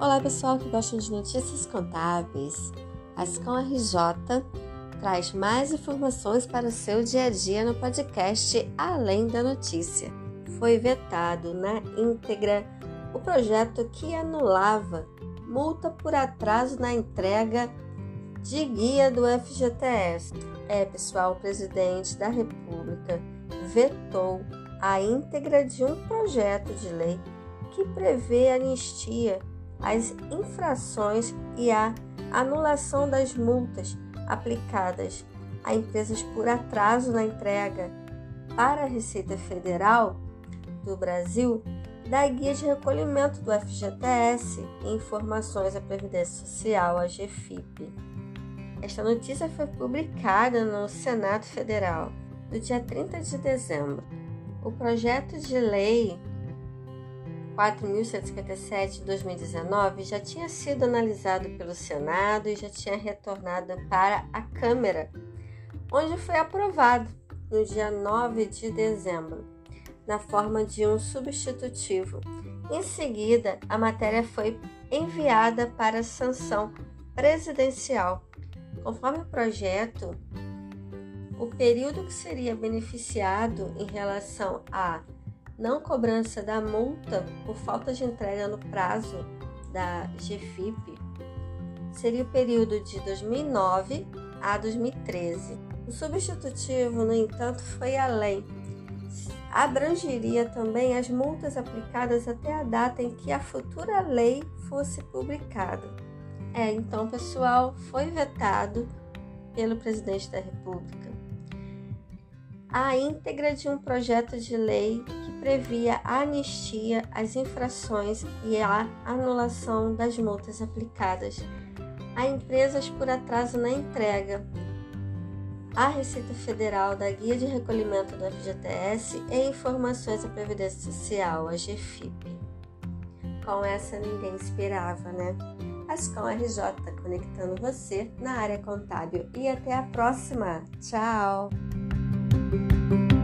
Olá pessoal que gostam de notícias contábeis. A Ascom RJ traz mais informações para o seu dia a dia no podcast Além da Notícia. Foi vetado na íntegra o projeto que anulava multa por atraso na entrega de guia do FGTS. É, pessoal, o presidente da República vetou a íntegra de um projeto de lei que prevê anistia às infrações e a anulação das multas aplicadas a empresas por atraso na entrega para a Receita Federal do Brasil da guia de recolhimento do FGTS e informações à Previdência Social, a GFIP. Esta notícia foi publicada no Senado Federal no dia 30 de dezembro. O projeto de lei 4.157 de 2019 já tinha sido analisado pelo Senado e já tinha retornado para a Câmara, onde foi aprovado no dia 9 de dezembro, na forma de um substitutivo. Em seguida, a matéria foi enviada para sanção presidencial. Conforme o projeto, o período que seria beneficiado em relação a não cobrança da multa por falta de entrega no prazo da GFIP seria o período de 2009 a 2013. O substitutivo, no entanto, foi além. Abrangeria também as multas aplicadas até a data em que a futura lei fosse publicada. É, então, pessoal, foi vetado pelo presidente da República a íntegra de um projeto de lei que previa a anistia às infrações e a anulação das multas aplicadas a empresas por atraso na entrega à Receita Federal da Guia de Recolhimento do FGTS e informações à Previdência Social, a GFIP. Com essa ninguém esperava, né? Ascom RJ conectando você na área contábil. E até a próxima. Tchau! Thank you